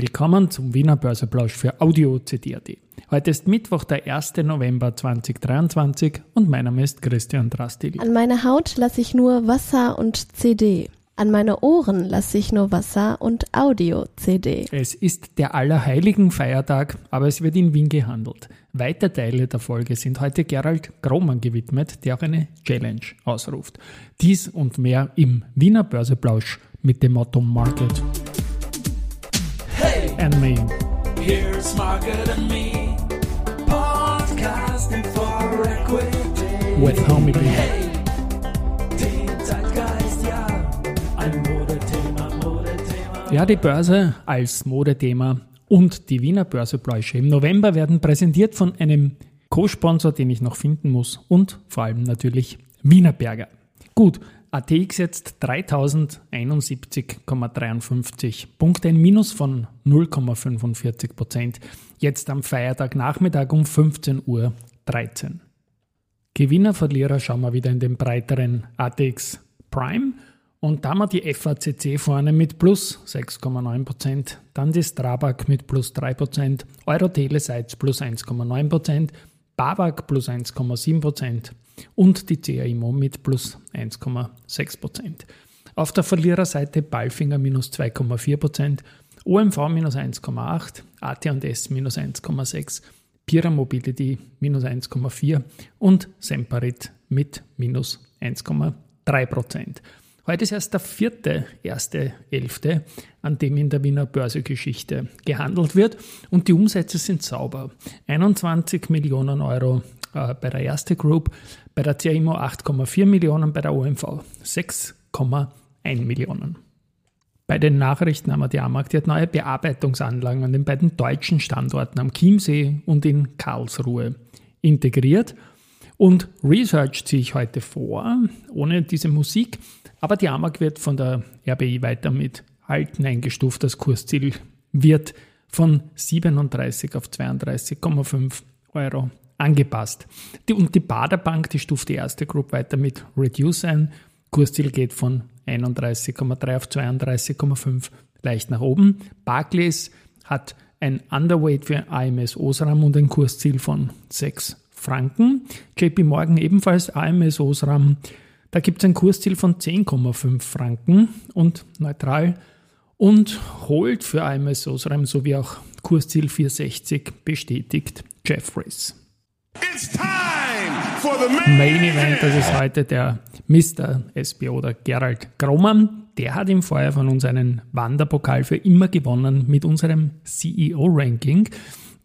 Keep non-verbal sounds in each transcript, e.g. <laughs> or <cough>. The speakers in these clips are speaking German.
Willkommen zum Wiener Börseplausch für Audio CD.at. Heute ist Mittwoch, der 1. November 2023 und mein Name ist Christian Drastil. An meine Haut lasse ich nur Wasser und CD. An meine Ohren lasse ich nur Wasser und Audio-CD. Es ist der Allerheiligen Feiertag, aber es wird in Wien gehandelt. Weite Teile der Folge sind heute Gerald Grohmann gewidmet, der auch eine Challenge ausruft. Dies und mehr im Wiener Börseplausch mit dem Motto Market and Me. here's Market and Me, podcasting for equity. With Homie B. Hey, den Zeitgeist, ja, ein Modethema, Modethema. Ja, die Börse als Modethema und die Wiener Börsepläusche im November werden präsentiert von einem Co-Sponsor, den ich noch finden muss und vor allem natürlich Wienerberger. Gut, ATX jetzt 3071,53 Punkte, ein Minus von 0,45 Prozent. Jetzt am Feiertagnachmittag um 15.13 Uhr. Gewinner, Verlierer schauen wir wieder in den breiteren ATX Prime. Und da haben wir die FACC vorne mit plus 6,9%, dann die Strabag mit plus 3%, Euroteleseits plus 1,9%, BAWAG plus 1,7% und die CAIMO mit plus 1,6%. Auf der Verliererseite Balfinger minus 2,4%, OMV minus 1,8%, AT&S minus 1,6%, Pira Mobility minus 1,4% und Semperit mit minus 1,3%. Heute ist erst der vierte, erste, elfte, an dem in der Wiener Börsegeschichte gehandelt wird und die Umsätze sind sauber. 21 Millionen Euro äh, bei der Erste Group, bei der CIMO 8,4 Millionen, bei der OMV 6,1 Millionen. Bei den Nachrichten haben wir die AMAG, die hat neue Bearbeitungsanlagen an den beiden deutschen Standorten am Chiemsee und in Karlsruhe integriert. Und Research ziehe ich heute vor, ohne diese Musik. Aber die AMAG wird von der RBI weiter mit Halten eingestuft. Das Kursziel wird von 37 auf 32,5 Euro angepasst. Die, und die Baderbank, die stuft die erste Group weiter mit Reduce ein. Kursziel geht von 31,3 auf 32,5 leicht nach oben. Barclays hat ein Underweight für AMS Osram und ein Kursziel von 6 Franken. JP Morgan ebenfalls AMS Osram. Da gibt es ein Kursziel von 10,5 Franken und neutral und holt für AMS Osram sowie auch Kursziel 460 bestätigt Jeffries. Main, Main Event, das ist heute der Mr. SBO, der Gerald Grommann. Der hat im Vorjahr von uns einen Wanderpokal für immer gewonnen mit unserem CEO-Ranking.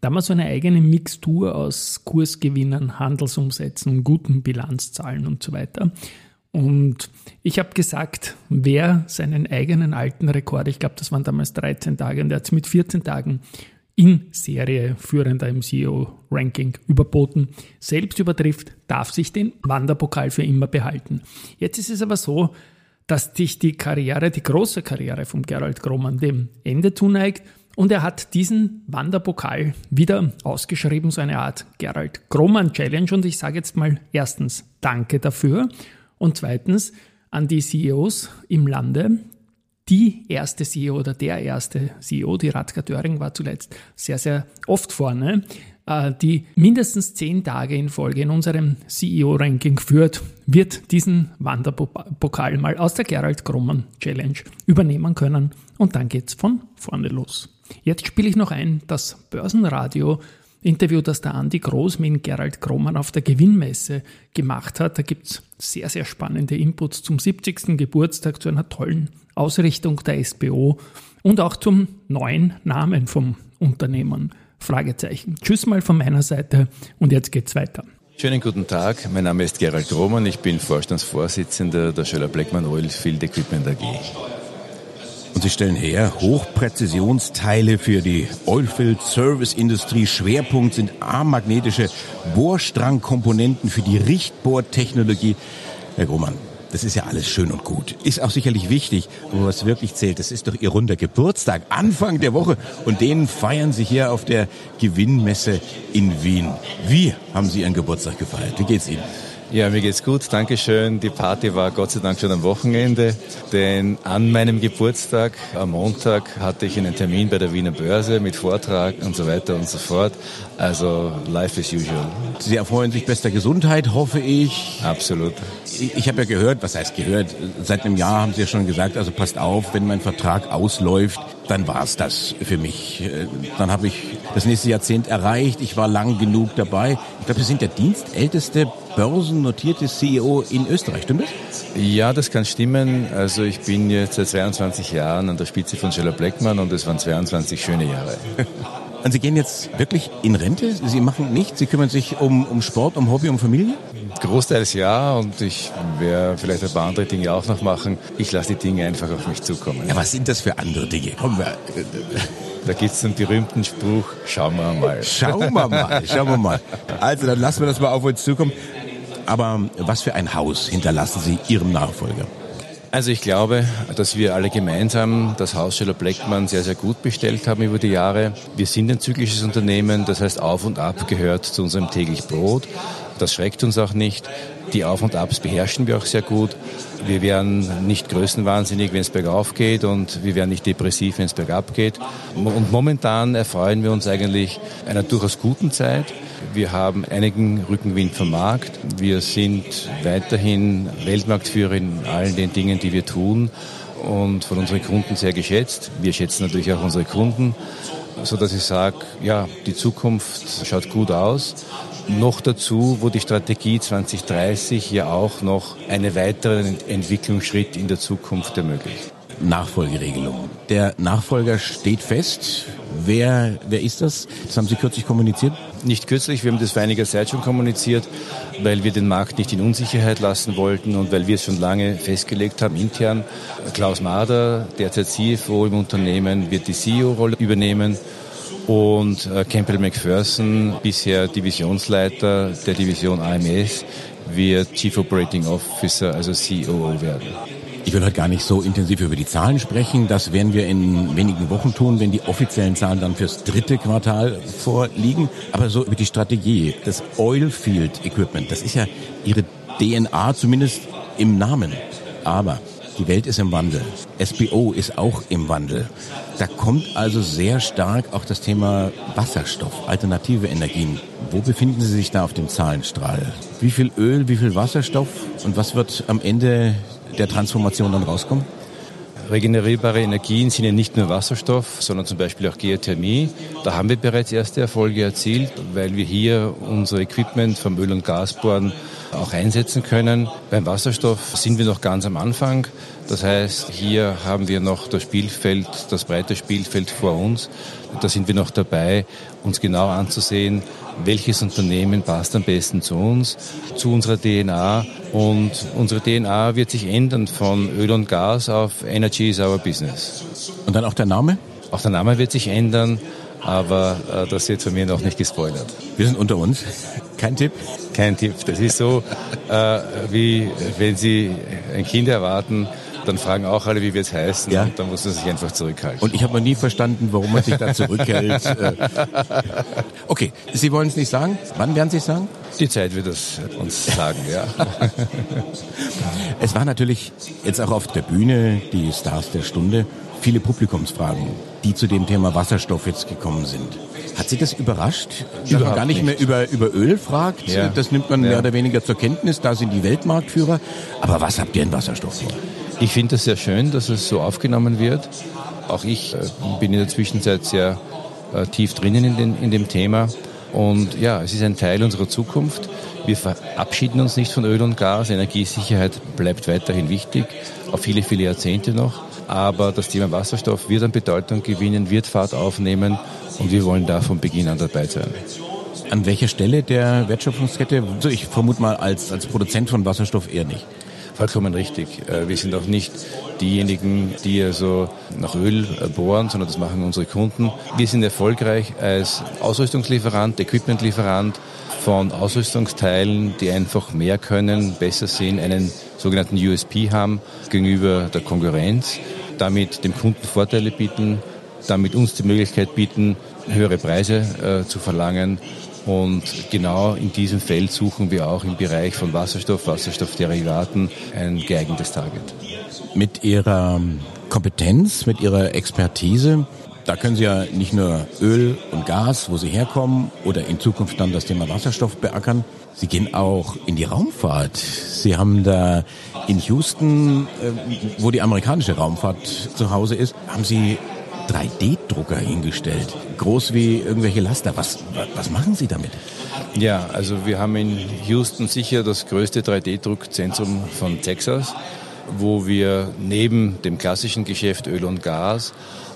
Da haben wir so eine eigene Mixtur aus Kursgewinnen, Handelsumsätzen, guten Bilanzzahlen und so weiter. Und ich habe gesagt, wer seinen eigenen alten Rekord, ich glaube, das waren damals 13 Tage, und der hat es mit 14 Tagen in Serie führender im CEO-Ranking überboten, selbst übertrifft, darf sich den Wanderpokal für immer behalten. Jetzt ist es aber so, dass sich die Karriere, die große Karriere von Gerald Grohmann dem Ende zuneigt. Und er hat diesen Wanderpokal wieder ausgeschrieben, so eine Art Gerald Grohmann Challenge. Und ich sage jetzt mal erstens Danke dafür und zweitens an die CEOs im Lande, die erste CEO oder der erste CEO, die Radka Döring war zuletzt sehr, sehr oft vorne, äh, die mindestens zehn Tage in Folge in unserem CEO-Ranking führt, wird diesen Wanderpokal mal aus der Gerald Grumman Challenge übernehmen können und dann geht's von vorne los. Jetzt spiele ich noch ein das Börsenradio Interview, das der Andi Groß mit Gerald Grommann auf der Gewinnmesse gemacht hat. Da gibt's sehr, sehr spannende Inputs zum 70. Geburtstag, zu einer tollen Ausrichtung der SBO und auch zum neuen Namen vom Unternehmen. Fragezeichen. Tschüss mal von meiner Seite und jetzt geht's weiter. Schönen guten Tag, mein Name ist Gerald Roman, ich bin Vorstandsvorsitzender der Schöller Blackman Oilfield Equipment AG. Und sie stellen her Hochpräzisionsteile für die Oilfield Service Industrie. Schwerpunkt sind A-magnetische Bohrstrangkomponenten für die Richtbohrtechnologie. Herr Grohmann, das ist ja alles schön und gut. Ist auch sicherlich wichtig, aber was wirklich zählt, das ist doch Ihr runder Geburtstag, Anfang der Woche. Und den feiern Sie hier auf der Gewinnmesse in Wien. Wie haben Sie Ihren Geburtstag gefeiert? Wie geht's Ihnen? Ja, mir geht's gut, Dankeschön. Die Party war Gott sei Dank schon am Wochenende, denn an meinem Geburtstag, am Montag, hatte ich einen Termin bei der Wiener Börse mit Vortrag und so weiter und so fort. Also life as usual. Sie erfreuen sich bester Gesundheit, hoffe ich. Absolut. Ich, ich habe ja gehört, was heißt gehört? Seit einem Jahr haben Sie ja schon gesagt, also passt auf, wenn mein Vertrag ausläuft, dann war's das für mich. Äh, Dann habe ich das nächste Jahrzehnt erreicht. Ich war lang genug dabei. Ich glaube, Sie sind der dienstälteste börsennotierte CEO in Österreich, stimmt das? Ja, das kann stimmen. Also ich bin jetzt seit 22 Jahren an der Spitze von Scheller Blackman und es waren 22 schöne Jahre. <laughs> Und Sie gehen jetzt wirklich in Rente? Sie machen nichts? Sie kümmern sich um, um Sport, um Hobby, um Familie? Großteils ja und ich werde vielleicht ein paar andere Dinge auch noch machen. Ich lasse die Dinge einfach auf mich zukommen. Ja, was sind das für andere Dinge? Kommen wir. Da gibt's den berühmten Spruch, schauen wir mal. Schauen wir mal, schauen wir mal. Also, dann lassen wir das mal auf uns zukommen. Aber was für ein Haus hinterlassen Sie Ihrem Nachfolger? Also ich glaube, dass wir alle gemeinsam das Haus Scheller Blackman sehr, sehr gut bestellt haben über die Jahre. Wir sind ein zyklisches Unternehmen, das heißt Auf und Ab gehört zu unserem täglich Brot. Das schreckt uns auch nicht. Die Auf und Abs beherrschen wir auch sehr gut. Wir werden nicht größenwahnsinnig, wenn es bergauf geht und wir werden nicht depressiv, wenn es bergab geht. Und momentan erfreuen wir uns eigentlich einer durchaus guten Zeit. Wir haben einigen Rückenwind vom Markt. Wir sind weiterhin Weltmarktführer in allen den Dingen, die wir tun und von unseren Kunden sehr geschätzt. Wir schätzen natürlich auch unsere Kunden, so dass ich sage, ja, die Zukunft schaut gut aus. Noch dazu, wo die Strategie 2030 ja auch noch einen weiteren Entwicklungsschritt in der Zukunft ermöglicht. Nachfolgeregelung. Der Nachfolger steht fest. Wer, wer ist das? Das haben Sie kürzlich kommuniziert. Nicht kürzlich, wir haben das vor einiger Zeit schon kommuniziert, weil wir den Markt nicht in Unsicherheit lassen wollten und weil wir es schon lange festgelegt haben intern. Klaus Mader, derzeit CFO im Unternehmen, wird die CEO-Rolle übernehmen und äh, Campbell McPherson, bisher Divisionsleiter der Division AMS, wird Chief Operating Officer, also COO werden. Ich will heute gar nicht so intensiv über die Zahlen sprechen. Das werden wir in wenigen Wochen tun, wenn die offiziellen Zahlen dann fürs dritte Quartal vorliegen. Aber so über die Strategie, das Oilfield Equipment, das ist ja Ihre DNA, zumindest im Namen. Aber die Welt ist im Wandel. SBO ist auch im Wandel. Da kommt also sehr stark auch das Thema Wasserstoff, alternative Energien. Wo befinden Sie sich da auf dem Zahlenstrahl? Wie viel Öl, wie viel Wasserstoff und was wird am Ende der Transformation dann rauskommen? Regenerierbare Energien sind ja nicht nur Wasserstoff, sondern zum Beispiel auch Geothermie. Da haben wir bereits erste Erfolge erzielt, weil wir hier unser Equipment vom Öl- und Gasbohren auch einsetzen können. Beim Wasserstoff sind wir noch ganz am Anfang. Das heißt, hier haben wir noch das Spielfeld, das breite Spielfeld vor uns. Da sind wir noch dabei, uns genau anzusehen, welches Unternehmen passt am besten zu uns, zu unserer DNA. Und unsere DNA wird sich ändern von Öl und Gas auf Energy is our business. Und dann auch der Name? Auch der Name wird sich ändern, aber äh, das wird von mir noch nicht gespoilert. Wir sind unter uns. Kein Tipp? Kein Tipp. Das ist so, äh, wie wenn Sie ein Kind erwarten, dann fragen auch alle, wie wir es heißen. Ja. Und dann muss man sich einfach zurückhalten. Und ich habe noch nie verstanden, warum man sich da zurückhält. <laughs> Äh, okay, Sie wollen es nicht sagen? Wann werden Sie es sagen? die Zeit wird es uns sagen, ja. Es war natürlich jetzt auch auf der Bühne die Stars der Stunde viele Publikumsfragen, die zu dem Thema Wasserstoff jetzt gekommen sind. Hat Sie das überrascht, dass man gar nicht, nicht. mehr über, über Öl fragt? Ja. Das nimmt man Ja. mehr oder weniger zur Kenntnis, da sind die Weltmarktführer. Aber was habt ihr in Wasserstoff vor? Ich finde es sehr schön, dass es so aufgenommen wird. Auch ich äh, bin in der Zwischenzeit sehr äh, tief drinnen in, den, in dem Thema. Und ja, es ist ein Teil unserer Zukunft. Wir verabschieden uns nicht von Öl und Gas. Energiesicherheit bleibt weiterhin wichtig, auf viele, viele Jahrzehnte noch. Aber das Thema Wasserstoff wird an Bedeutung gewinnen, wird Fahrt aufnehmen und wir wollen da von Beginn an dabei sein. An welcher Stelle der Wertschöpfungskette? Ich vermute mal als, als Produzent von Wasserstoff eher nicht. Vollkommen richtig. Äh, Wir sind auch nicht diejenigen, die also nach Öl äh, bohren, sondern das machen unsere Kunden. Wir sind erfolgreich als Ausrüstungslieferant, Equipmentlieferant von Ausrüstungsteilen, die einfach mehr können, besser sind, einen sogenannten USP haben gegenüber der Konkurrenz, damit dem Kunden Vorteile bieten, damit uns die Möglichkeit bieten, höhere Preise äh, zu verlangen Und genau in diesem Feld suchen wir auch im Bereich von Wasserstoff, Wasserstoffderivaten ein geeignetes Target. Mit Ihrer Kompetenz, mit Ihrer Expertise, da können Sie ja nicht nur Öl und Gas, wo Sie herkommen, oder in Zukunft dann das Thema Wasserstoff beackern. Sie gehen auch in die Raumfahrt. Sie haben da in Houston, äh, wo die amerikanische Raumfahrt zu Hause ist, haben Sie 3D-Drucker hingestellt. Groß wie irgendwelche Laster. Was, was machen Sie damit? Ja, also wir haben in Houston sicher das größte 3D-Druckzentrum von Texas, wo wir neben dem klassischen Geschäft Öl und Gas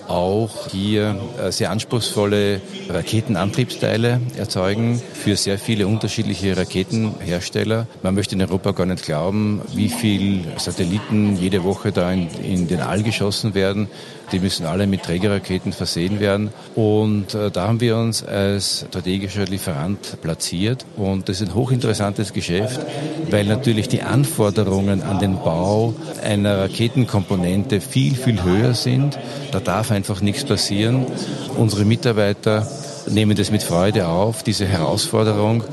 auch hier äh, sehr anspruchsvolle Raketenantriebsteile erzeugen für sehr viele unterschiedliche Raketenhersteller. Man möchte in Europa gar nicht glauben, wie viel Satelliten jede Woche da in, in den All geschossen werden. Die müssen alle mit Trägerraketen versehen werden. Und äh, da haben wir uns als strategischer Lieferant platziert. Und das ist ein hochinteressantes Geschäft, weil natürlich die Anforderungen an den Bau einer Raketenkomponente viel, viel höher sind. Da darf einfach nichts passieren. Unsere Mitarbeiter nehmen das mit Freude auf, diese Herausforderung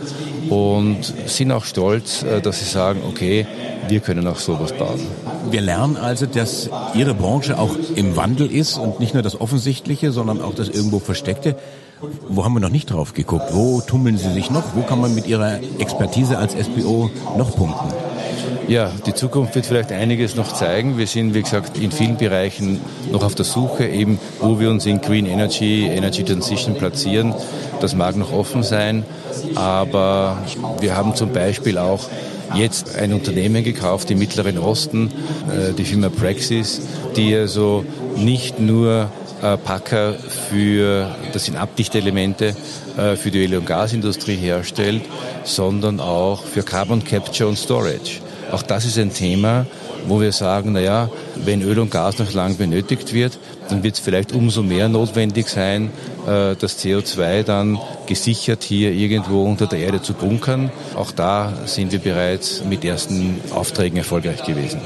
und sind auch stolz, äh, dass sie sagen, okay, wir können auch sowas bauen. Wir lernen also, dass Ihre Branche auch im Wandel ist und nicht nur das Offensichtliche, sondern auch das irgendwo Versteckte. Wo haben wir noch nicht drauf geguckt? Wo tummeln Sie sich noch? Wo kann man mit Ihrer Expertise als SBO noch punkten? Ja, die Zukunft wird vielleicht einiges noch zeigen. Wir sind, wie gesagt, in vielen Bereichen noch auf der Suche, eben wo wir uns in Green Energy, Energy Transition platzieren. Das mag noch offen sein, aber wir haben zum Beispiel auch jetzt ein Unternehmen gekauft im Mittleren Osten, äh, die Firma Praxis, die also nicht nur äh, Packer für, das sind Abdichtelemente, äh, für die Öl- und Gasindustrie herstellt, sondern auch für Carbon Capture und Storage. Auch das ist ein Thema, wo wir sagen, naja, wenn Öl und Gas noch lang benötigt wird, dann wird es vielleicht umso mehr notwendig sein, äh, das CO2 dann gesichert hier irgendwo unter der Erde zu bunkern. Auch da sind wir bereits mit ersten Aufträgen erfolgreich gewesen.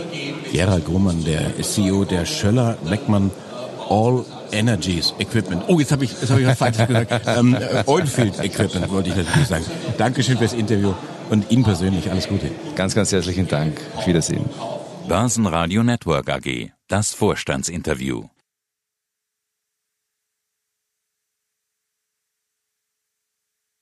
Gerald Grummann, der CEO der Schöller Beckmann All Energies Equipment. Oh, jetzt habe ich, jetzt hab ich was Falsches gesagt. <laughs> Ähm, äh, Oilfield Equipment wollte ich natürlich sagen. Dankeschön fürs Interview und Ihnen persönlich alles Gute. Ganz, ganz herzlichen Dank. Auf Wiedersehen. Börsenradio Network AG. Das Vorstandsinterview.